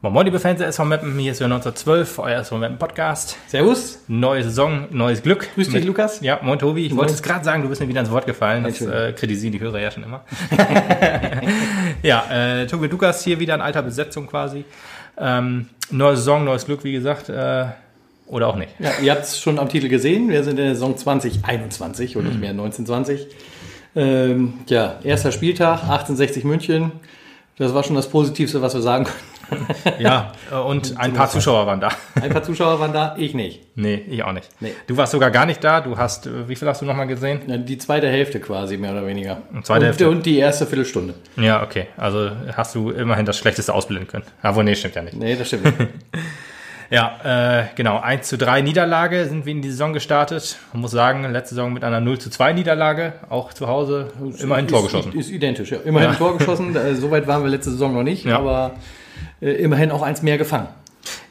Moin Moin, liebe Fans der SV Meppen, hier ist wieder 1912, euer SV Meppen Podcast. Servus. Neue Saison, neues Glück. Grüß dich, Lukas. Ja, moin Tobi. Ich Moin. wollte es gerade sagen, du bist mir wieder ins Wort gefallen. Das äh, kritisieren die Hörer ja schon immer. ja, äh, Tobi Lukas hier wieder in alter Besetzung quasi. Ähm, neue Saison, neues Glück, wie gesagt. Äh, oder auch nicht. Ja, ihr habt es schon am Titel gesehen. Wir sind in der Saison 2021 und nicht mehr 1920. Ähm, ja, erster Spieltag, 1860 München. Das war schon das Positivste, was wir sagen können. Ja, äh, und ein paar Zuschauer waren da. Ein paar Zuschauer waren da, ich nicht. Nee, ich auch nicht. Nee. Du warst sogar gar nicht da. Du hast, äh, wie viel hast du nochmal gesehen? Ja, Die zweite Hälfte quasi, mehr oder weniger. Zweite und, Hälfte. Und die erste Viertelstunde. Ja, okay. Also hast du immerhin das Schlechteste ausblenden können. Aber nee, stimmt ja nicht. Nee, das stimmt nicht. Ja, äh, genau. 1 zu 3 Niederlage sind wir in die Saison gestartet. Man muss sagen, letzte Saison mit einer 0 zu 2 Niederlage, auch zu Hause, immerhin ein Tor geschossen. Ist, ist identisch, ja. Immerhin ein Tor geschossen. Äh, Soweit waren wir letzte Saison noch nicht, Ja. aber äh, immerhin auch eins mehr gefangen.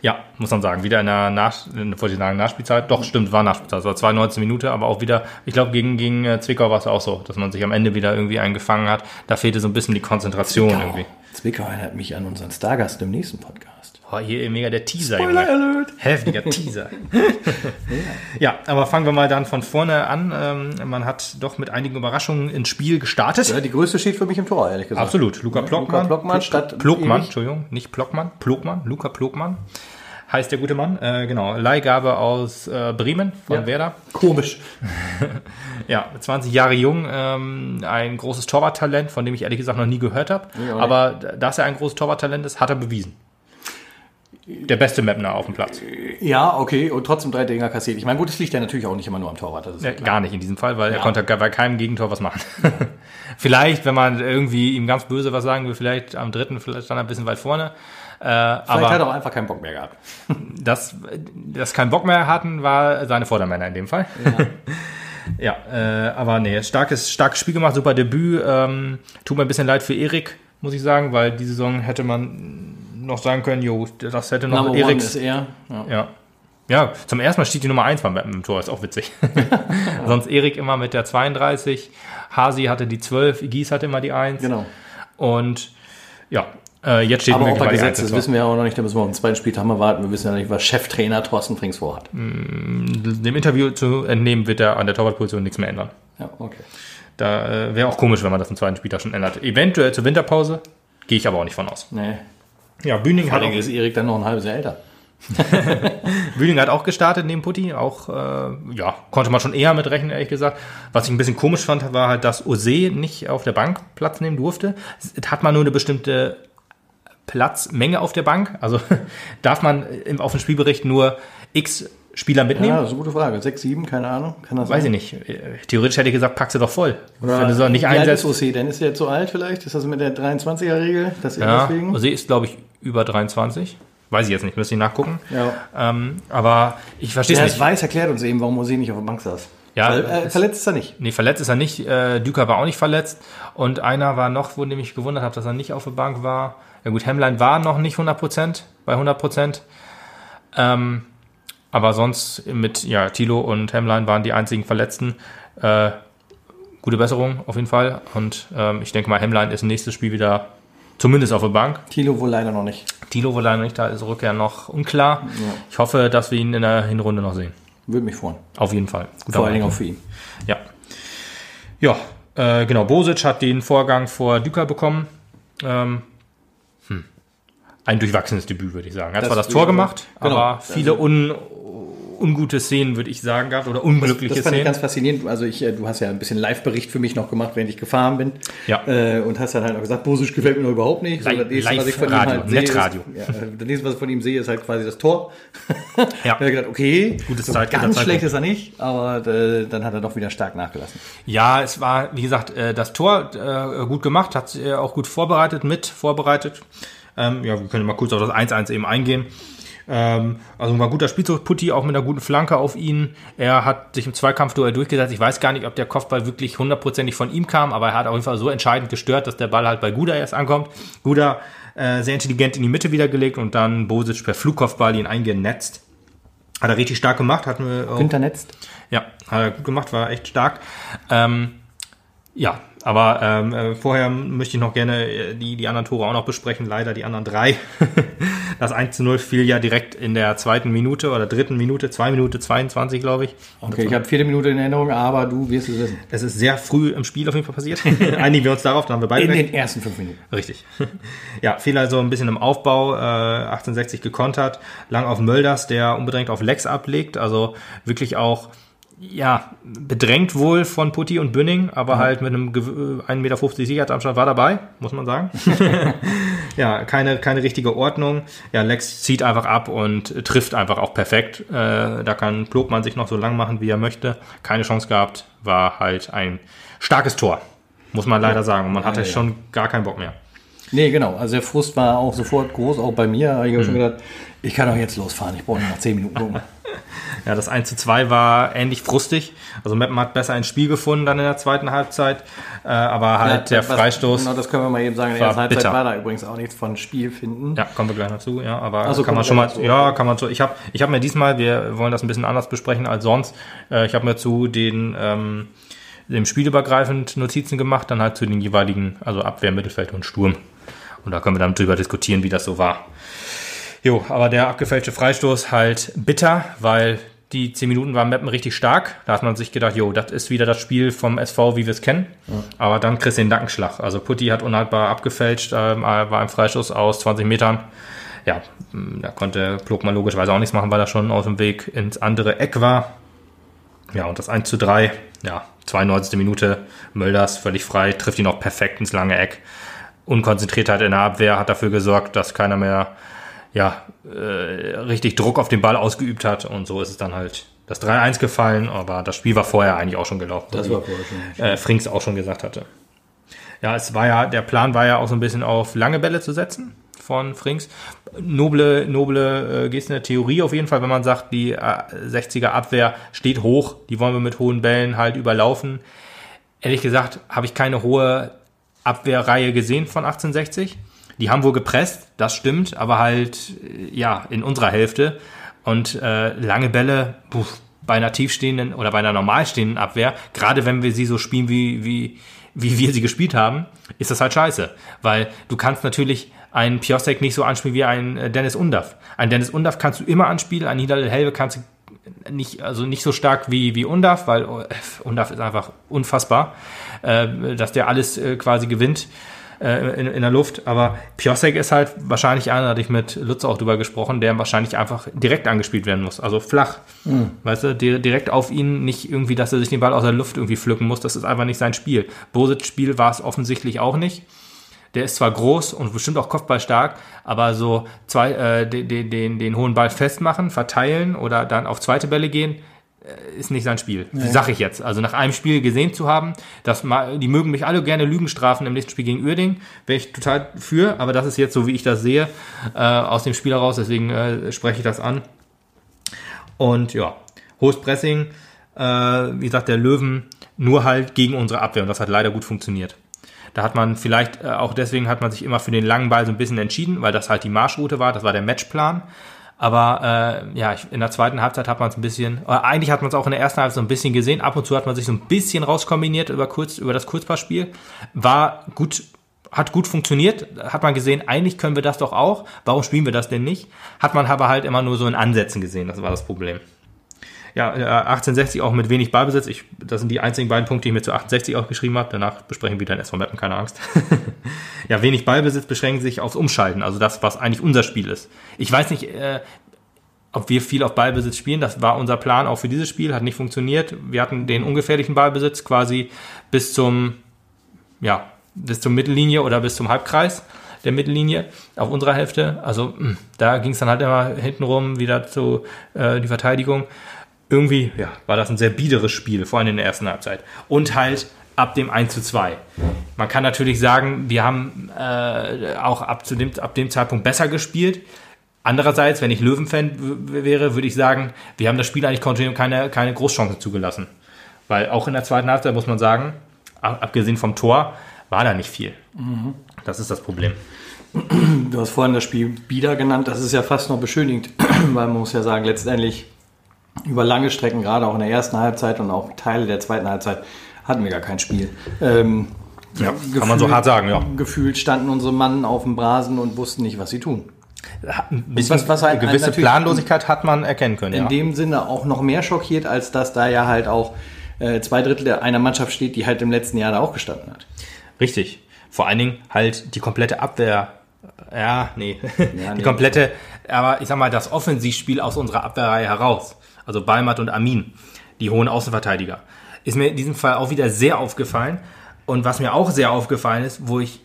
Ja, muss man sagen. Wieder in der Nach in, sagen, Nachspielzeit. Doch, stimmt, war Nachspielzeit. Es war 92 Minuten, aber auch wieder, ich glaube, gegen, gegen äh, Zwickau war es auch so, dass man sich am Ende wieder irgendwie eingefangen hat. Da fehlte so ein bisschen die Konzentration irgendwie. Zwickau erinnert mich an unseren Stargast im nächsten Podcast. Oh, hier mega der Teaser, Spoiler Junge. Alert! Heftiger Teaser. ja, aber fangen wir mal dann von vorne an. Ähm, man hat doch mit einigen Überraschungen ins Spiel gestartet. Ja, die größte steht für mich im Tor, ehrlich gesagt. Absolut. Luca Plockmann. Luca Plockmann statt Erich. Entschuldigung, nicht Plockmann, Plogmann, Luca Plogmann heißt der gute Mann. Äh, genau, Leihgabe aus äh, Bremen von Ja. Werder. Komisch. Ja, 20 Jahre jung, ähm, ein großes Torwarttalent, von dem ich ehrlich gesagt noch nie gehört habe. Ja. Aber dass er ein großes Torwarttalent ist, hat er bewiesen. Der beste Mapner auf dem Platz. Ja, okay, und trotzdem drei Dinger kassiert. Ich meine, gut, es liegt ja natürlich auch nicht immer nur am Torwart. Ja, ja, gar nicht in diesem Fall, weil er Ja. konnte bei keinem Gegentor was machen. vielleicht, wenn man irgendwie ihm ganz böse was sagen will, vielleicht am dritten, vielleicht stand er ein bisschen weit vorne. Äh, Vielleicht aber hat er auch einfach keinen Bock mehr gehabt. dass, dass keinen Bock mehr hatten, war seine Vordermänner in dem Fall. Ja, äh, aber nee, starkes, starkes Spiel gemacht, super Debüt. Ähm, tut mir ein bisschen leid für Erik, muss ich sagen, weil die Saison hätte man noch sagen können, jo, das hätte noch Number one Eriks. ist er. Ja. Ja. Ja, zum ersten Mal steht die Nummer 1 beim Mappen im Tor, ist auch witzig. Sonst Erik immer mit der 32, Hasi hatte die 12, Igis hatte immer die 1. Genau. Und ja, äh, jetzt steht Aber auch bei Gesetz, 1 im das wissen wir ja auch noch nicht, da müssen wir auf den zweiten Spieltag mal warten. Wir wissen ja nicht, was Cheftrainer Thorsten Frings vorhat. Dem Interview zu entnehmen, wird er an der Torwartposition nichts mehr ändern. Ja, okay. Da äh, wäre auch komisch, wenn man das im zweiten Spieltag schon ändert. Eventuell zur Winterpause, gehe ich aber auch nicht von aus. Nee. Ja, Bühning hat, auch, ist Erik dann noch ein halbes Jahr älter. Bühning hat auch gestartet neben Putti. Auch, äh, ja, konnte man schon eher mit rechnen, ehrlich gesagt. Was ich ein bisschen komisch fand, war halt, dass Ose nicht auf der Bank Platz nehmen durfte. Es hat man nur eine bestimmte Platzmenge auf der Bank. Also darf man im, auf dem Spielbericht nur x Spieler mitnehmen? Ja, das ist eine gute Frage. Sechs, sieben, keine Ahnung. Kann das Weiß ich sein? nicht. Äh, Theoretisch hätte ich gesagt, pack sie doch voll. Oder Wenn du sie nicht wie alt einsetzt. ist OC denn? Ist er zu alt vielleicht? Ist das mit der 23er-Regel? Das Ja, deswegen? Ose ist, glaube ich, über 23. Weiß ich jetzt nicht, müsste ich nachgucken. Ja. Ähm, aber ich verstehe es es nicht. weiß, erklärt uns eben, warum OC nicht auf der Bank saß. Ja, Weil, äh, verletzt ist er nicht. Nee, verletzt ist er nicht. Äh, Düker war auch nicht verletzt. Und einer war noch, wo ich mich gewundert habe, dass er nicht auf der Bank war. Ja gut, Hemline war noch nicht 100%, bei 100%. Ähm, aber sonst mit, ja, Tilo und Hemline waren die einzigen Verletzten. Äh, gute Besserung auf jeden Fall. Und ähm, ich denke mal, Hemline ist nächstes Spiel wieder zumindest auf der Bank. Thilo wohl leider noch nicht. Tilo wohl leider nicht, da ist Rückkehr noch unklar. Ich hoffe, dass wir ihn in der Hinrunde noch sehen. Würde mich freuen. Auf jeden Fall. Guter Vor allen. Dingen auch für ihn. Ja. Ja, äh, genau. Bosic hat den Vorgang vor Düker bekommen. Ähm, hm. Ein durchwachsenes Debüt, würde ich sagen. Er hat Das zwar das Tor ich- gemacht, genau. aber viele un, ungute Szenen, würde ich sagen, gehabt oder unglückliche Das fand ich Szenen. ganz faszinierend. Also ich, äh, du hast ja ein bisschen Live-Bericht für mich noch gemacht, während ich gefahren bin. Ja. Äh, und hast dann halt auch gesagt, Bosic gefällt mir noch überhaupt nicht. Li- das nächste, was ich von ihm Live-Radio, halt sehe. Ist, ja, das nächste, was ich von ihm sehe, ist halt quasi das Tor. Ja. Da habe ich gedacht, okay, Gutes so Zeit- ganz schlecht ist er nicht, aber äh, dann hat er doch wieder stark nachgelassen. Ja, es war, wie gesagt, äh, das Tor äh, gut gemacht, hat äh, auch gut vorbereitet, mit vorbereitet. Ähm, ja, wir können mal kurz auf das 1-1 eben eingehen. Ähm, also war ein guter Spielzug, Putti auch mit einer guten Flanke auf ihn. Er hat sich im Zweikampfduell durchgesetzt. Ich weiß gar nicht, ob der Kopfball wirklich hundertprozentig von ihm kam, aber er hat auf jeden Fall so entscheidend gestört, dass der Ball halt bei Guda erst ankommt. Guda äh, sehr intelligent in die Mitte wieder gelegt und dann Bosic per Flugkopfball ihn eingenetzt. Hat er richtig stark gemacht, hatten wir auch Günther netzt. ja, hat er gut gemacht, war echt stark. Ähm, Ja, aber ähm, äh, vorher möchte ich noch gerne äh, die, die anderen Tore auch noch besprechen. Leider die anderen drei. das 1 zu 0 fiel ja direkt in der zweiten Minute oder dritten Minute, 2 Minute 22, glaube ich. Okay, ich habe vierte Minute in Erinnerung, aber du wirst es wissen. Es ist sehr früh im Spiel auf jeden Fall passiert. Einigen wir uns darauf, da haben wir beide In recht. den ersten fünf Minuten. Richtig. ja, fiel also ein bisschen im Aufbau, äh, 1860 gekontert, lang auf Mölders, der unbedingt auf Lex ablegt, also wirklich auch ja, bedrängt wohl von Putti und Bünning, aber halt mit einem gew- äh, 1,50 Meter Sicherheitsabstand war dabei, muss man sagen. ja, keine, keine richtige Ordnung. Ja, Lex zieht einfach ab und trifft einfach auch perfekt. Äh, da kann Plogmann sich noch so lang machen, wie er möchte. Keine Chance gehabt, war halt ein starkes Tor, muss man leider sagen. Und man hatte Ja, ja. schon gar keinen Bock mehr. Nee, genau. Also der Frust war auch sofort groß, auch bei mir. Habe ich Mhm. auch schon gedacht, ich kann auch jetzt losfahren. Ich brauche nur noch zehn Minuten gucken. Ja, das 1 zu 2 war ähnlich frustig. Also Meppen hat besser ins Spiel gefunden dann in der zweiten Halbzeit. Äh, aber halt der was- Freistoß. Genau, das können wir mal eben sagen. In der Halbzeit bitter. war da übrigens auch nichts von Spiel finden. Ja, kommen wir gleich dazu, ja, aber Ach so, kann man schon mal, dazu, ja, kann man so, ich habe ich hab mir diesmal, wir wollen das ein bisschen anders besprechen als sonst, äh, ich habe mir zu den, ähm, dem spielübergreifend Notizen gemacht, dann halt zu den jeweiligen, also Abwehr, Mittelfeld und Sturm. Und da können wir dann drüber diskutieren, wie das so war. Jo, aber der abgefälschte Freistoß halt bitter, weil die 10 Minuten waren Meppen richtig stark. Da hat man sich gedacht, jo, das ist wieder das Spiel vom SV, wie wir es kennen. Aber dann kriegst du den Nackenschlag. Also Putti hat unhaltbar abgefälscht, ähm, war im Freistoß aus 20 Metern. Ja, mh, da konnte Plogmann logischerweise auch nichts machen, weil er schon auf dem Weg ins andere Eck war. Ja, und das 1 zu 3, ja, 92. Minute, Mölders völlig frei, trifft ihn auch perfekt ins lange Eck. Unkonzentriertheit in der Abwehr hat dafür gesorgt, dass keiner mehr ja, äh, richtig Druck auf den Ball ausgeübt hat und so ist es dann halt das 3-1 gefallen, aber das Spiel war vorher eigentlich auch schon gelaufen. Das war vorher schon. äh, Frings auch schon gesagt hatte. Ja, es war ja, der Plan war ja auch so ein bisschen auf lange Bälle zu setzen von Frings. Noble, noble äh, Geste in der Theorie auf jeden Fall, wenn man sagt, die äh, 60er Abwehr steht hoch, die wollen wir mit hohen Bällen halt überlaufen. Ehrlich gesagt habe ich keine hohe Abwehrreihe gesehen von 1860. Die haben wohl gepresst, das stimmt, aber halt, äh, ja, in unserer Hälfte. Und äh, lange Bälle, puh, bei einer tiefstehenden oder bei einer normal stehenden Abwehr, gerade wenn wir sie so spielen, wie, wie, wie wir sie gespielt haben, ist das halt scheiße. Weil du kannst natürlich einen Piosek nicht so anspielen wie einen äh, Dennis Undaff. Ein Dennis Undaff kannst du immer anspielen, ein Niederl Helve kannst du nicht, also nicht so stark wie, wie Undaff, weil äh, Undaff ist einfach unfassbar, äh, dass der alles äh, quasi gewinnt äh, in, in der Luft. Aber Piosek ist halt wahrscheinlich einer, da hatte ich mit Lutz auch drüber gesprochen, der wahrscheinlich einfach direkt angespielt werden muss, also flach. Weißt du, di- direkt auf ihn, nicht irgendwie, dass er sich den Ball aus der Luft irgendwie pflücken muss, das ist einfach nicht sein Spiel. Bosits Spiel war es offensichtlich auch nicht. Der ist zwar groß und bestimmt auch kopfballstark, aber so zwei, äh, den, den, den, den hohen Ball festmachen, verteilen oder dann auf zweite Bälle gehen, äh, ist nicht sein Spiel. Sag ich jetzt. Also nach einem Spiel gesehen zu haben, dass ma- die mögen mich alle gerne Lügen strafen im nächsten Spiel gegen Uerding, wäre ich total für, aber das ist jetzt so, wie ich das sehe, äh, aus dem Spiel heraus, deswegen äh, spreche ich das an. Und ja, hohes Pressing, äh, wie gesagt, der Löwen nur halt gegen unsere Abwehr und das hat leider gut funktioniert. Da hat man vielleicht, äh, auch deswegen hat man sich immer für den langen Ball so ein bisschen entschieden, weil das halt die Marschroute war, das war der Matchplan. Aber äh, ja, ich, in der zweiten Halbzeit hat man es ein bisschen, oder eigentlich hat man es auch in der ersten Halbzeit so ein bisschen gesehen. Ab und zu hat man sich so ein bisschen rauskombiniert über, kurz, über das Kurzpassspiel. War gut, hat gut funktioniert. Hat man gesehen, eigentlich können wir das doch auch. Warum spielen wir das denn nicht? Hat man aber halt immer nur so in Ansätzen gesehen. Das war das Problem. Ja, äh, 1860 auch mit wenig Ballbesitz. Ich, das sind die einzigen beiden Punkte, die ich mir zu 1860 auch geschrieben habe. Danach besprechen wir dann SV Mappen, keine Angst. ja, wenig Ballbesitz beschränken sich aufs Umschalten, also das, was eigentlich unser Spiel ist. Ich weiß nicht, äh, ob wir viel auf Ballbesitz spielen. Das war unser Plan auch für dieses Spiel, hat nicht funktioniert. Wir hatten den ungefährlichen Ballbesitz quasi bis zum, ja, bis zur Mittellinie oder bis zum Halbkreis der Mittellinie auf unserer Hälfte. Also mh, da ging es dann halt immer hintenrum wieder zu äh, die Verteidigung. Irgendwie ja, war das ein sehr biederes Spiel, vor allem in der ersten Halbzeit. Und halt ab dem 1 zu 2. Man kann natürlich sagen, wir haben äh, auch ab, zu dem, ab dem Zeitpunkt besser gespielt. Andererseits, wenn ich Löwenfan wäre, würde ich sagen, wir haben das Spiel eigentlich kontinuierlich keine, keine Großchance zugelassen. Weil auch in der zweiten Halbzeit muss man sagen, ab- abgesehen vom Tor, war da nicht viel. Das ist das Problem. Du hast vorhin das Spiel Bieder genannt. Das ist ja fast noch beschönigend, weil man muss ja sagen, letztendlich über lange Strecken, gerade auch in der ersten Halbzeit und auch Teile der zweiten Halbzeit, hatten wir gar kein Spiel. Ähm, Ja, kann man so hart sagen, ja. Gefühlt standen unsere Mannen auf dem Rasen und wussten nicht, was sie tun. Ein bisschen, Was- was halt eine gewisse Planlosigkeit hat man erkennen können, In ja. dem Sinne auch noch mehr schockiert, als dass da ja halt auch äh, zwei Drittel einer Mannschaft steht, die halt im letzten Jahr da auch gestanden hat. Richtig. Vor allen Dingen halt die komplette Abwehr. Ja, nee. Ja, die nee. komplette, aber ich sag mal, das Offensivspiel aus unserer Abwehrreihe heraus. Also Balmat und Amin, die hohen Außenverteidiger. Ist mir in diesem Fall auch wieder sehr aufgefallen. Und was mir auch sehr aufgefallen ist, wo ich,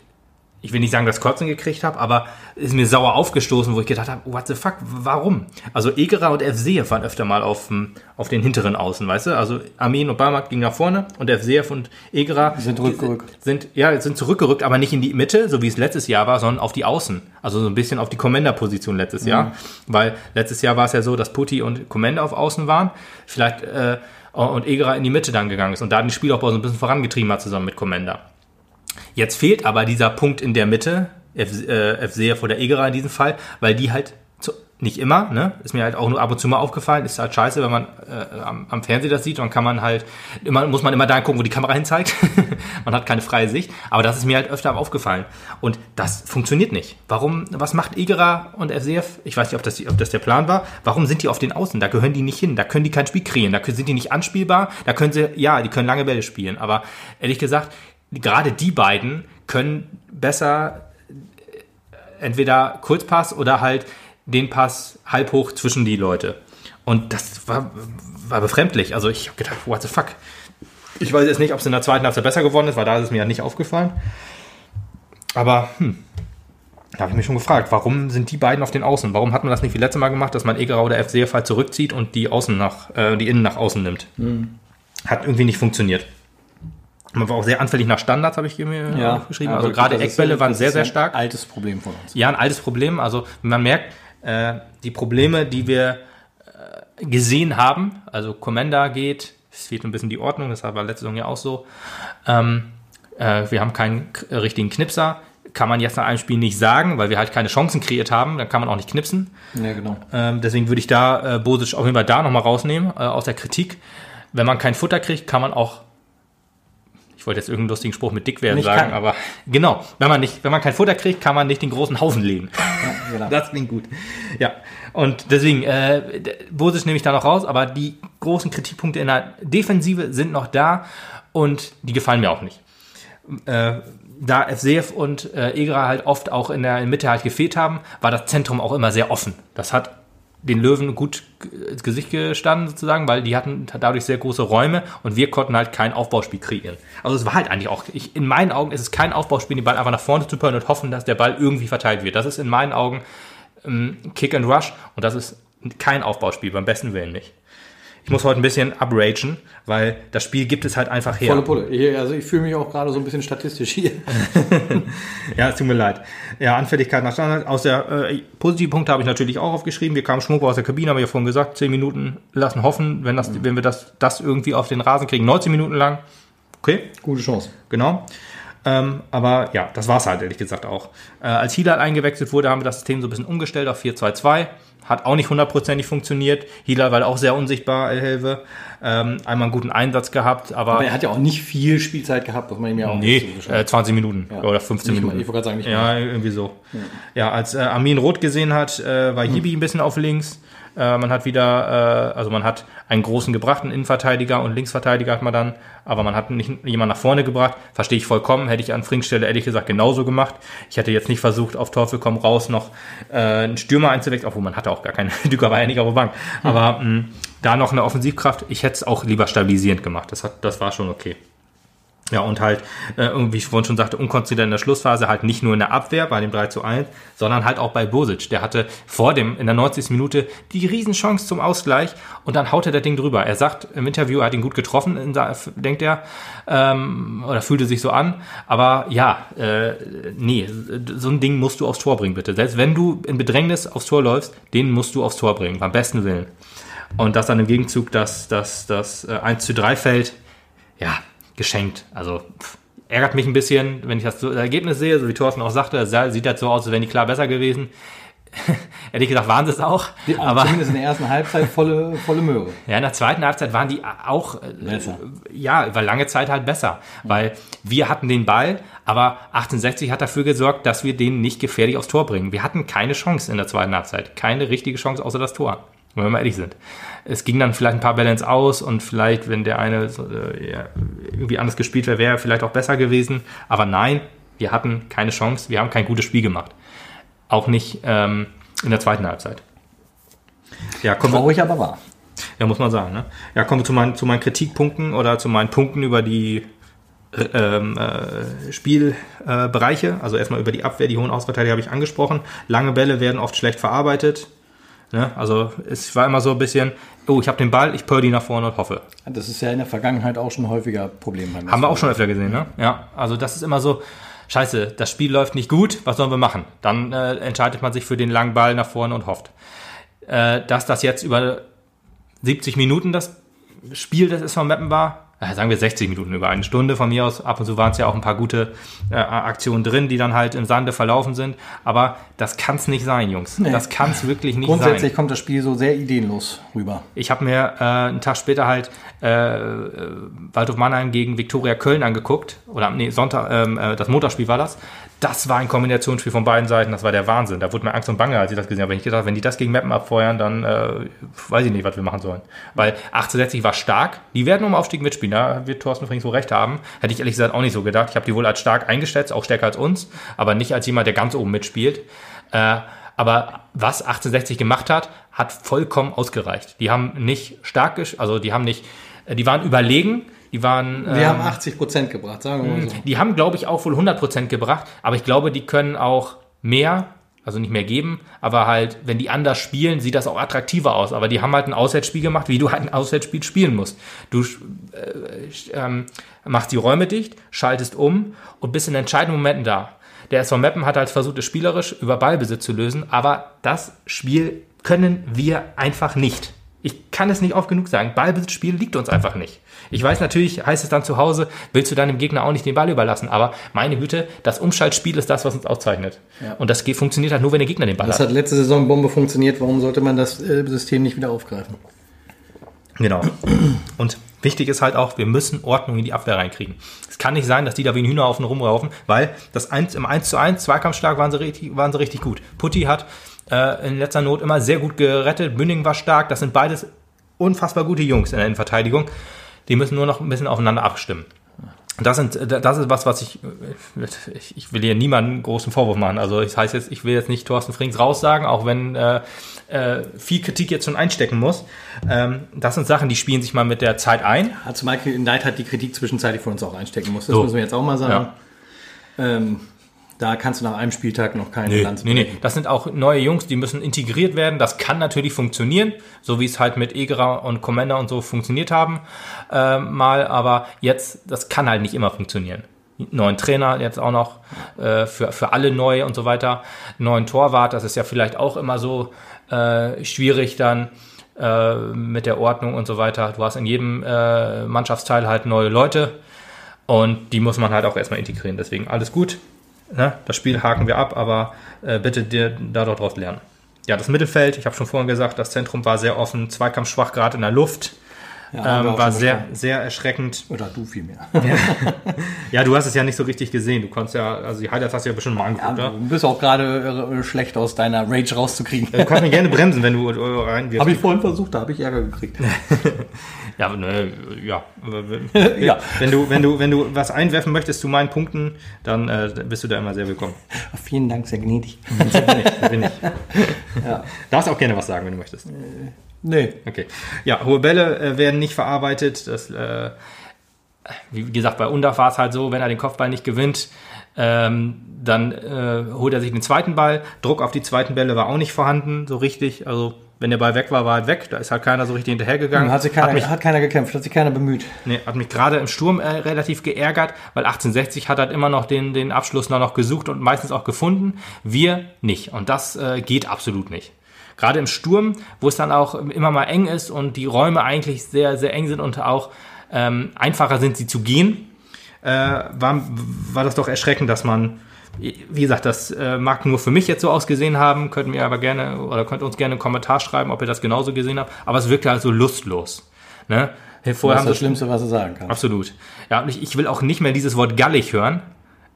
ich will nicht sagen, das Kotzen gekriegt habe, aber ist mir sauer aufgestoßen, wo ich gedacht habe, what the fuck, warum? Also Egerer und Evseev waren öfter mal auf, dem- auf den hinteren Außen, weißt du? Also Armin und Balmat gingen nach vorne und Evseev und Egerer Sind rückgerückt. sind ja sind zurückgerückt, aber nicht in die Mitte, so wie es letztes Jahr war, sondern auf die Außen. Also so ein bisschen auf die Commander-Position letztes Jahr, weil letztes Jahr war es ja so, dass Putti und Commander auf Außen waren, vielleicht äh, und Egerer in die Mitte dann gegangen ist und da den Spielaufbau so ein bisschen vorangetrieben hat zusammen mit Commander. Jetzt fehlt aber dieser Punkt in der Mitte, F, äh, FSeef oder Egerer in diesem Fall, weil die halt zu, nicht immer, ne, ist mir halt auch nur ab und zu mal aufgefallen, ist halt scheiße, wenn man äh, am, am Fernseher das sieht, dann kann man halt, immer, muss man immer da gucken, wo die Kamera hinzeigt. man hat keine freie Sicht, aber das ist mir halt öfter aufgefallen. Und das funktioniert nicht. Warum, was macht Egerer und FSeef? Ich weiß nicht, ob das, ob das der Plan war. Warum sind die auf den Außen? Da gehören die nicht hin, da können die kein Spiel kreieren, da sind die nicht anspielbar, da können sie, ja, die können lange Bälle spielen, aber ehrlich gesagt, gerade die beiden können besser entweder Kurzpass oder halt den Pass halb hoch zwischen die Leute. Und das war, war befremdlich. Also ich habe gedacht, what the fuck. Ich weiß jetzt nicht, ob es in der zweiten Halbzeit besser geworden ist, weil da ist es mir ja nicht aufgefallen. Aber hm, da habe ich mich schon gefragt, warum sind die beiden auf den Außen? Warum hat man das nicht wie letztes Mal gemacht, dass man Egerer oder FC halt zurückzieht und die Außen nach, äh, die Innen nach außen nimmt? Hat irgendwie nicht funktioniert. Man war auch sehr anfällig nach Standards, habe ich mir aufgeschrieben. Also aber gerade das ist Eckbälle ja- waren sehr, sehr ja stark. Ein altes Problem von uns. Ja, ein altes Problem. Also man merkt, äh, die Probleme, die wir äh, gesehen haben, also Commander geht, es fehlt ein bisschen die Ordnung, das war letzte Saison ja auch so. Ähm, äh, wir haben keinen k- richtigen Knipser. Kann man jetzt nach einem Spiel nicht sagen, weil wir halt keine Chancen kreiert haben, dann kann man auch nicht knipsen. Ja, genau. Ähm, deswegen würde ich da äh, Bosic auf jeden Fall da nochmal rausnehmen, äh, aus der Kritik. Wenn man kein Futter kriegt, kann man auch, ich wollte jetzt irgendeinen lustigen Spruch mit dick werden Nicht sagen, kann. aber genau, wenn man nicht, wenn man kein Futter kriegt, kann man nicht den großen Haufen legen. genau. Das klingt gut. Ja, und deswegen, äh, Bosic nehme ich da noch raus, aber die großen Kritikpunkte in der Defensive sind noch da und die gefallen mir auch nicht. Äh, da FCF und äh, Egra halt oft auch in der Mitte halt gefehlt haben, war das Zentrum auch immer sehr offen. Das hat den Löwen gut ins Gesicht gestanden sozusagen, weil die hatten dadurch sehr große Räume und wir konnten halt kein Aufbauspiel kreieren. Also es war halt eigentlich auch, ich, in meinen Augen ist es kein Aufbauspiel, den Ball einfach nach vorne zu pören und hoffen, dass der Ball irgendwie verteilt wird. Das ist in meinen Augen ähm, Kick and Rush und das ist kein Aufbauspiel, beim besten Willen nicht. Ich muss heute ein bisschen upragen, weil das Spiel gibt es halt einfach her. Volle Pulle. Ich, also ich fühle mich auch gerade so ein bisschen statistisch hier. Ja, es tut mir leid. Ja, Anfälligkeit nach Standard. Aus der äh, positiven Punkte habe ich natürlich auch aufgeschrieben. Wir kamen schmuck aus der Kabine, habe ich ja vorhin gesagt, 10 Minuten lassen hoffen, wenn, das, wenn wir das, das irgendwie auf den Rasen kriegen. 19 Minuten lang. Okay, Gute Chance. genau. Ähm, aber ja, das war es halt ehrlich gesagt auch. Äh, als Hilal eingewechselt wurde, haben wir das System so ein bisschen umgestellt auf 4-2-2. Hat auch nicht hundertprozentig funktioniert. Hilal war auch sehr unsichtbar, Elhelve. Ähm, einmal einen guten Einsatz gehabt, aber, Aber er hat ja auch nicht viel Spielzeit gehabt, muss man ihm ja auch nee, nicht äh, 20 Minuten oder 15 Nicht mal, Minuten. ich wollte gerade sagen, nicht Ja, irgendwie so. Ja, als äh, Armin Rot gesehen hat, äh, war Hibi ein bisschen auf links. Äh, man hat wieder, äh, also man hat einen großen gebracht, einen Innenverteidiger und Linksverteidiger hat man dann, aber man hat nicht jemanden nach vorne gebracht. Verstehe ich vollkommen. Hätte ich an Frings Stelle ehrlich gesagt genauso gemacht. Ich hätte jetzt nicht versucht, auf Teufel komm raus noch äh, einen Stürmer einzuwechseln, obwohl man hatte auch gar keinen. Düker war ja nicht auf der Bank. Aber mh, da noch eine Offensivkraft. Ich hätte es auch lieber stabilisierend gemacht. Das, hat, das war schon okay. Ja, und halt, äh, wie ich vorhin schon sagte, unkonzentriert in der Schlussphase, halt nicht nur in der Abwehr bei dem 3 zu 1, sondern halt auch bei Bosic. Der hatte vor dem, in der 90. Minute, die Riesenchance zum Ausgleich und dann haut er das Ding drüber. Er sagt im Interview, er hat ihn gut getroffen, denkt er, ähm, oder fühlte sich so an. Aber ja, äh, nee, so ein Ding musst du aufs Tor bringen, bitte. Selbst wenn du in Bedrängnis aufs Tor läufst, den musst du aufs Tor bringen, beim besten Willen. Und das dann im Gegenzug, dass das, das äh, 1 zu 3 fällt, ja, geschenkt. Also pff, ärgert mich ein bisschen, wenn ich das das Ergebnis sehe, so wie Thorsten auch sagte, sah- sieht halt so aus, als wären die klar besser gewesen. Ehrlich gesagt waren sie es auch. Die, aber zumindest in der ersten Halbzeit volle, volle Möhre. ja, in der zweiten Halbzeit waren die auch äh, Besser. ja, über lange Zeit halt besser, weil wir hatten den Ball, aber 1860 hat dafür gesorgt, dass wir den nicht gefährlich aufs Tor bringen. Wir hatten keine Chance in der zweiten Halbzeit, keine richtige Chance außer das Tor, wenn wir mal ehrlich sind. Es ging dann vielleicht ein paar ins Aus und vielleicht, wenn der eine äh, irgendwie anders gespielt wäre, wäre er vielleicht auch besser gewesen. Aber nein, wir hatten keine Chance, wir haben kein gutes Spiel gemacht. Auch nicht ähm, in der zweiten Halbzeit. Ja, wir, Traurig aber wahr. ja, muss man sagen. Ne? Ja, kommen wir zu meinen, zu meinen Kritikpunkten oder zu meinen Punkten über die äh, ähm, äh, Spielbereiche. Äh, also erstmal über die Abwehr, die hohen Ausverteidiger habe ich angesprochen. Lange Bälle werden oft schlecht verarbeitet. Ne? Also es war immer so ein bisschen, oh, ich habe den Ball, ich purr die nach vorne und hoffe. Das ist ja in der Vergangenheit auch schon häufiger Problem. Haben wir auch schon öfter gesehen, ne? Ja, also das ist immer so, scheiße, das Spiel läuft nicht gut, was sollen wir machen? Dann äh, entscheidet man sich für den langen Ball nach vorne und hofft. Äh, dass das jetzt über 70 Minuten das Spiel des SV Meppen war, sagen wir 60 Minuten, über eine Stunde von mir aus. Ab und zu waren es ja auch ein paar gute äh, Aktionen drin, die dann halt im Sande verlaufen sind. Aber das kann es nicht sein, Jungs. Das kann es wirklich nicht sein. Grundsätzlich kommt das Spiel so sehr ideenlos rüber. Ich habe mir äh, einen Tag später halt äh, äh, Waldhof Mannheim gegen Viktoria Köln angeguckt. Oder nee, Sonntag, ähm, äh, das Montagsspiel war das. Das war ein Kombinationsspiel von beiden Seiten, das war der Wahnsinn. Da wurde mir Angst und Bange, als ich das gesehen habe. Wenn ich gedacht, wenn die das gegen Meppen abfeuern, dann äh, weiß ich nicht, was wir machen sollen. Weil 1860 war stark, die werden um Aufstieg mitspielen, da wird Thorsten Frings wohl recht haben. Hätte ich ehrlich gesagt auch nicht so gedacht. Ich habe die wohl als stark eingeschätzt, auch stärker als uns, aber nicht als jemand, der ganz oben mitspielt. Äh, aber was 1860 gemacht hat, hat vollkommen ausgereicht. Die haben nicht stark, also die haben nicht, äh, die waren überlegen, die waren. Wir ähm, haben 80 Prozent gebracht, sagen wir mal so. die haben, glaube ich, auch wohl 100% gebracht, aber ich glaube, die können auch mehr, also nicht mehr geben, aber halt, wenn die anders spielen, sieht das auch attraktiver aus. Aber die haben halt ein Auswärtsspiel gemacht, wie du halt ein Auswärtsspiel spielen musst. Du äh, ähm, machst die Räume dicht, schaltest um und bist in entscheidenden Momenten da. Der SV Meppen hat halt versucht, es spielerisch über Ballbesitz zu lösen, aber das Spiel können wir einfach nicht. Ich kann es nicht oft genug sagen. Ballbesitzspiel liegt uns einfach nicht. Ich weiß natürlich, heißt es dann zu Hause, willst du deinem Gegner auch nicht den Ball überlassen. Aber meine Güte, das Umschaltspiel ist das, was uns auszeichnet. Und das funktioniert halt nur, wenn der Gegner den Ball Das hat. hat letzte Saison Bombe funktioniert. Warum sollte man das äh, System nicht wieder aufgreifen? Genau. Und wichtig ist halt auch, wir müssen Ordnung in die Abwehr reinkriegen. Es kann nicht sein, dass die da wie ein Hühner auf und rumlaufen, weil das 1, im 1 zu 1 Zweikampfschlag waren sie richtig, waren sie richtig gut. Putti hat äh, in letzter Not immer sehr gut gerettet. Bünding war stark. Das sind beides unfassbar gute Jungs in der Innenverteidigung. Die müssen nur noch ein bisschen aufeinander abstimmen. Das, sind, das ist was, was ich, ich, ich will hier niemanden großen Vorwurf machen. Also das heißt jetzt, ich will jetzt nicht Thorsten Frings raussagen, auch wenn äh, äh, viel Kritik jetzt schon einstecken muss. Ähm, das sind Sachen, die spielen sich mal mit der Zeit ein. Also Michael Knight hat die Kritik zwischenzeitlich von uns auch einstecken muss. Das So. müssen wir jetzt auch mal sagen. Ähm, da kannst du nach einem Spieltag noch keine Nee, Lanze nee, nee. Das sind auch neue Jungs, die müssen integriert werden. Das kann natürlich funktionieren, so wie es halt mit Egerer und Commander und so funktioniert haben äh, mal. Aber jetzt, das kann halt nicht immer funktionieren. Neuen Trainer jetzt auch noch äh, für, für alle neu und so weiter. Neuen Torwart, das ist ja vielleicht auch immer so äh, schwierig dann äh, mit der Ordnung und so weiter. Du hast in jedem äh, Mannschaftsteil halt neue Leute und die muss man halt auch erstmal integrieren. Deswegen alles gut. Ne? Das Spiel haken wir ab, aber äh, bitte dir da doch draus lernen. Ja, das Mittelfeld, ich habe schon vorhin gesagt, das Zentrum war sehr offen, Zweikampfschwach gerade in der Luft. Ja, ähm, war sehr, sehr erschreckend. Oder du vielmehr. Ja, du hast es ja nicht so richtig gesehen. Du konntest ja, also die Highlights hast du ja bestimmt mal angeguckt, Ja, du bist auch gerade äh, schlecht aus deiner Rage rauszukriegen. Du kannst mich gerne bremsen, wenn du äh, reinwirfst. Habe ich vorhin versucht, da habe ich Ärger gekriegt. Ja, ne, ja. Ja. Wenn du, wenn du, wenn du was einwerfen möchtest zu meinen Punkten, dann äh, bist du da immer sehr willkommen. Vielen Dank, sehr gnädig. Ich. So bin ich. Ja. Darfst auch gerne was sagen, wenn du möchtest. Nee. Okay. Ja, hohe Bälle äh, werden nicht verarbeitet. Das, äh, wie gesagt, bei Undaf war es halt so, wenn er den Kopfball nicht gewinnt, ähm, dann äh, holt er sich den zweiten Ball. Druck auf die zweiten Bälle war auch nicht vorhanden, so richtig. Also, wenn der Ball weg war, war er weg. Da ist halt keiner so richtig hinterhergegangen. Hat, sich keiner, hat mich, hat keiner gekämpft, hat sich keiner bemüht. nee, hat mich gerade im Sturm äh, relativ geärgert, weil 1860 hat halt immer noch den, den Abschluss noch, noch gesucht und meistens auch gefunden. Wir nicht. Und das äh, geht absolut nicht. Gerade im Sturm, wo es dann auch immer mal eng ist und die Räume eigentlich sehr, sehr eng sind und auch ähm, einfacher sind, sie zu gehen, äh, war, war das doch erschreckend, dass man, wie gesagt, das äh, mag nur für mich jetzt so ausgesehen haben, könnten wir aber gerne, oder könnt uns gerne einen Kommentar schreiben, ob ihr das genauso gesehen habt, aber es wirkte halt so lustlos. Ne? Vorher das ist das Schlimmste, was du sagen kannst. Absolut. Ja, und ich, ich will auch nicht mehr dieses Wort gallig hören.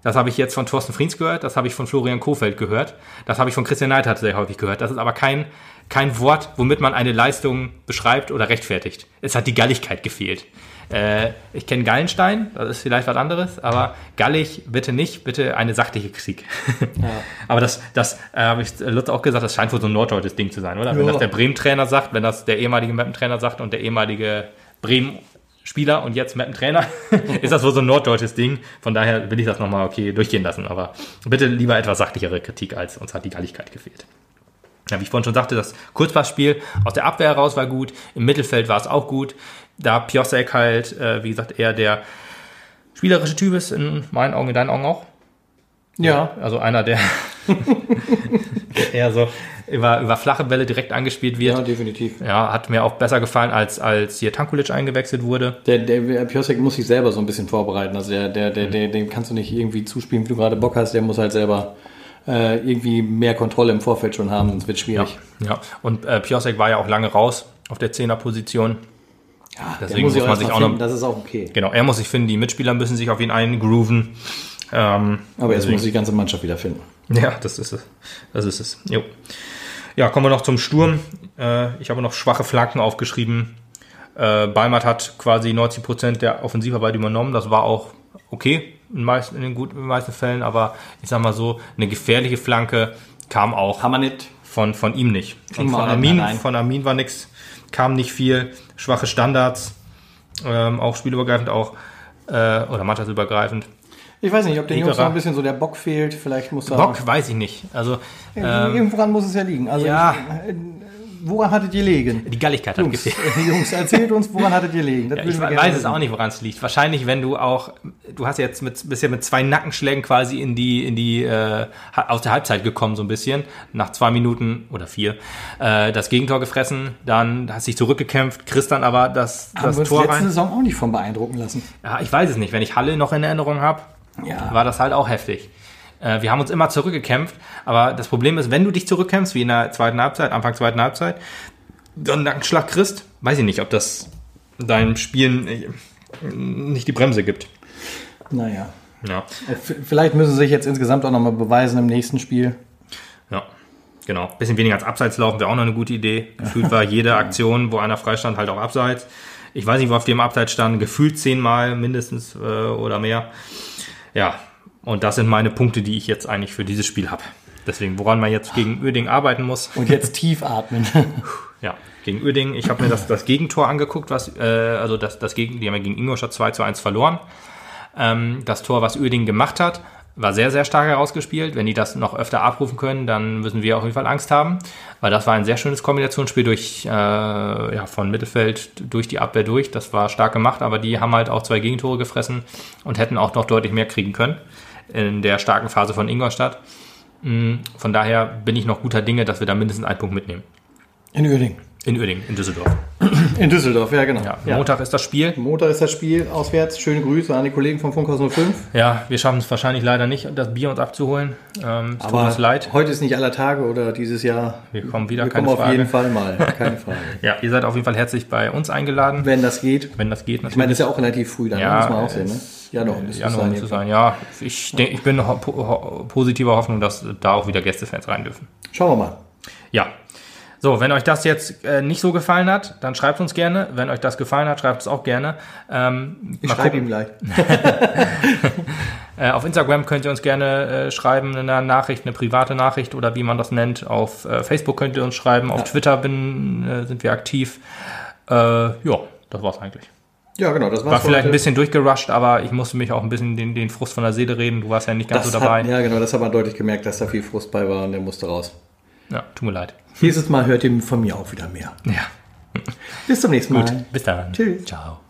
Das habe ich jetzt von Thorsten Friens gehört, das habe ich von Florian Kofeld gehört, das habe ich von Christian Neidhardt sehr häufig gehört. Das ist aber kein, kein Wort, womit man eine Leistung beschreibt oder rechtfertigt. Es hat die Galligkeit gefehlt. Äh, ich kenne Gallenstein, das ist vielleicht was anderes, aber gallig bitte nicht, bitte eine sachliche Kritik. aber das, das äh, habe ich Lutz auch gesagt, das scheint wohl so ein norddeutsches Ding zu sein, oder? Wenn Ja. das der Bremen-Trainer sagt, wenn das der ehemalige Meppen-Trainer sagt und der ehemalige Bremen Spieler und jetzt Mappen Trainer, ist das wohl so ein norddeutsches Ding. Von daher will ich das nochmal okay durchgehen lassen. Aber bitte lieber etwas sachlichere Kritik, als uns hat die Galligkeit gefehlt. Ja, wie ich vorhin schon sagte, das Kurzpassspiel aus der Abwehr heraus war gut, im Mittelfeld war es auch gut. Da Piosek halt, äh, wie gesagt, eher der spielerische Typ ist, in meinen Augen, in deinen Augen auch. Ja, Also einer, der, der eher so über, über flache Bälle direkt angespielt wird. ja, definitiv. Ja, hat mir auch besser gefallen, als, als hier Tankulic eingewechselt wurde. Der, der Piosek muss sich selber so ein bisschen vorbereiten. Also der, der, Mhm. der, der, dem kannst du nicht irgendwie zuspielen, wie du gerade Bock hast. Der muss halt selber äh, irgendwie mehr Kontrolle im Vorfeld schon haben, sonst wird schwierig. Ja, und äh, Piosek war ja auch lange raus auf der Zehnerposition. Ja, Deswegen muss man erst sich auch noch- Das ist auch okay. Genau, er muss sich finden, die Mitspieler müssen sich auf ihn eingrooven. Ähm, Aber jetzt muss die ganze Mannschaft wieder finden. Ja, das ist es. Das ist es. Jo. Ja, kommen wir noch zum Sturm. Äh, ich habe noch schwache Flanken aufgeschrieben. Äh, Balmert hat quasi 90 Prozent der Offensivarbeit übernommen. Das war auch okay in, meist, in den guten, in den meisten Fällen, aber ich sag mal so, eine gefährliche Flanke kam auch von, von ihm nicht. Und von Armin, von Armin war nichts, kam nicht viel. Schwache Standards, ähm, auch spielübergreifend, auch äh, oder mannschaftsübergreifend. Ich weiß nicht, ob den Jungs noch ein bisschen so der Bock fehlt. Vielleicht muss da. Bock weiß ich nicht. Also Irgendworan muss es ja liegen. Also ja. ich, woran hattet ihr liegen? die Galligkeit hat Jungs, gefehlt. Jungs, erzählt uns, woran hattet ihr liegen? Ja, ich weiß es auch nicht, woran es liegt. Wahrscheinlich, wenn du auch, du hast jetzt mit, bist ja mit zwei Nackenschlägen quasi in die, in die, äh, aus der Halbzeit gekommen, so ein bisschen. Nach zwei Minuten oder vier, äh, das Gegentor gefressen, dann hast dich zurückgekämpft, kriegst dann aber das, Haben das wir uns Tor letzte rein. Saison auch nicht von beeindrucken lassen. Ja, ich weiß es nicht. Wenn ich Halle noch in Erinnerung habe, Ja. war das halt auch heftig. Äh, wir haben uns immer zurückgekämpft, aber das Problem ist, wenn du dich zurückkämpfst, wie in der zweiten Halbzeit, Anfang zweiten Halbzeit, dann einen Nackenschlag kriegst, weiß ich nicht, ob das deinem Spielen äh, nicht die Bremse gibt. Naja. Ja, Äh, Vielleicht müssen sie sich jetzt insgesamt auch nochmal beweisen im nächsten Spiel. ja. Genau. Bisschen weniger als Abseits laufen wäre auch noch eine gute Idee. Gefühlt war jede Aktion, wo einer freistand, halt auch Abseits. Ich weiß nicht, wo auf dem Abseits stand, gefühlt zehnmal mindestens äh, oder mehr. Ja, und das sind meine Punkte, die ich jetzt eigentlich für dieses Spiel habe. Deswegen, woran man jetzt gegen Uerdingen arbeiten muss. Und jetzt tief atmen. Ja, gegen Uerdingen. Ich habe mir das, das Gegentor angeguckt, was, äh, also das, das Gegen, die haben ja gegen Ingolstadt 2 zu 1 verloren. Ähm, das Tor, was Uerdingen gemacht hat, war sehr, sehr stark herausgespielt. Wenn die das noch öfter abrufen können, dann müssen wir auf jeden Fall Angst haben. Weil das war ein sehr schönes Kombinationsspiel durch, äh, ja, von Mittelfeld durch die Abwehr durch. Das war stark gemacht, aber die haben halt auch zwei Gegentore gefressen und hätten auch noch deutlich mehr kriegen können in der starken Phase von Ingolstadt. Mm, Von daher bin ich noch guter Dinge, dass wir da mindestens einen Punkt mitnehmen. In Uerdingen. In Uerdingen, in Düsseldorf. In Düsseldorf, ja genau. Ja, Montag ist das Spiel. Montag ist das Spiel auswärts. Schöne Grüße an die Kollegen vom Funkhaus 05. Ja, wir schaffen es wahrscheinlich leider nicht, das Bier uns abzuholen. Ähm, es tut Aber uns leid. heute ist nicht aller Tage oder dieses Jahr. Wir kommen wieder, Wir keine kommen auf Frage. jeden Fall mal. Keine Frage. Ja, ihr seid auf jeden Fall herzlich bei uns eingeladen, Wenn das geht. wenn das geht. Ich meine, das ist ja auch relativ früh dann, Ja, muss man auch sehen. Ne? Januar es Januar sein. muss sein. Ja, ich, denk, ich bin ho positiver Hoffnung, dass da auch wieder Gästefans rein dürfen. Schauen wir mal. Ja. So, wenn euch das jetzt äh, nicht so gefallen hat, dann schreibt uns gerne. Wenn euch das gefallen hat, schreibt es auch gerne. Ähm, Ich schreibe ihm gleich. Äh, auf Instagram könnt ihr uns gerne äh, schreiben, eine Nachricht, eine private Nachricht oder wie man das nennt. Auf äh, Facebook könnt ihr uns schreiben. Auf Twitter bin, äh, sind wir aktiv. Äh, ja, das war's eigentlich. Ja, genau, das war's War vielleicht heute. ein bisschen durchgerusht, aber ich musste mich auch ein bisschen den, den Frust von der Seele reden. Du warst ja nicht ganz das so dabei. Hat, ja, genau, das hat man deutlich gemerkt, dass da viel Frust bei war und der musste raus. ja, tut mir leid. Dieses Mal hört ihr von mir auch wieder mehr. Ja, Bis zum nächsten Mal. bis dann. Tschüss. Ciao.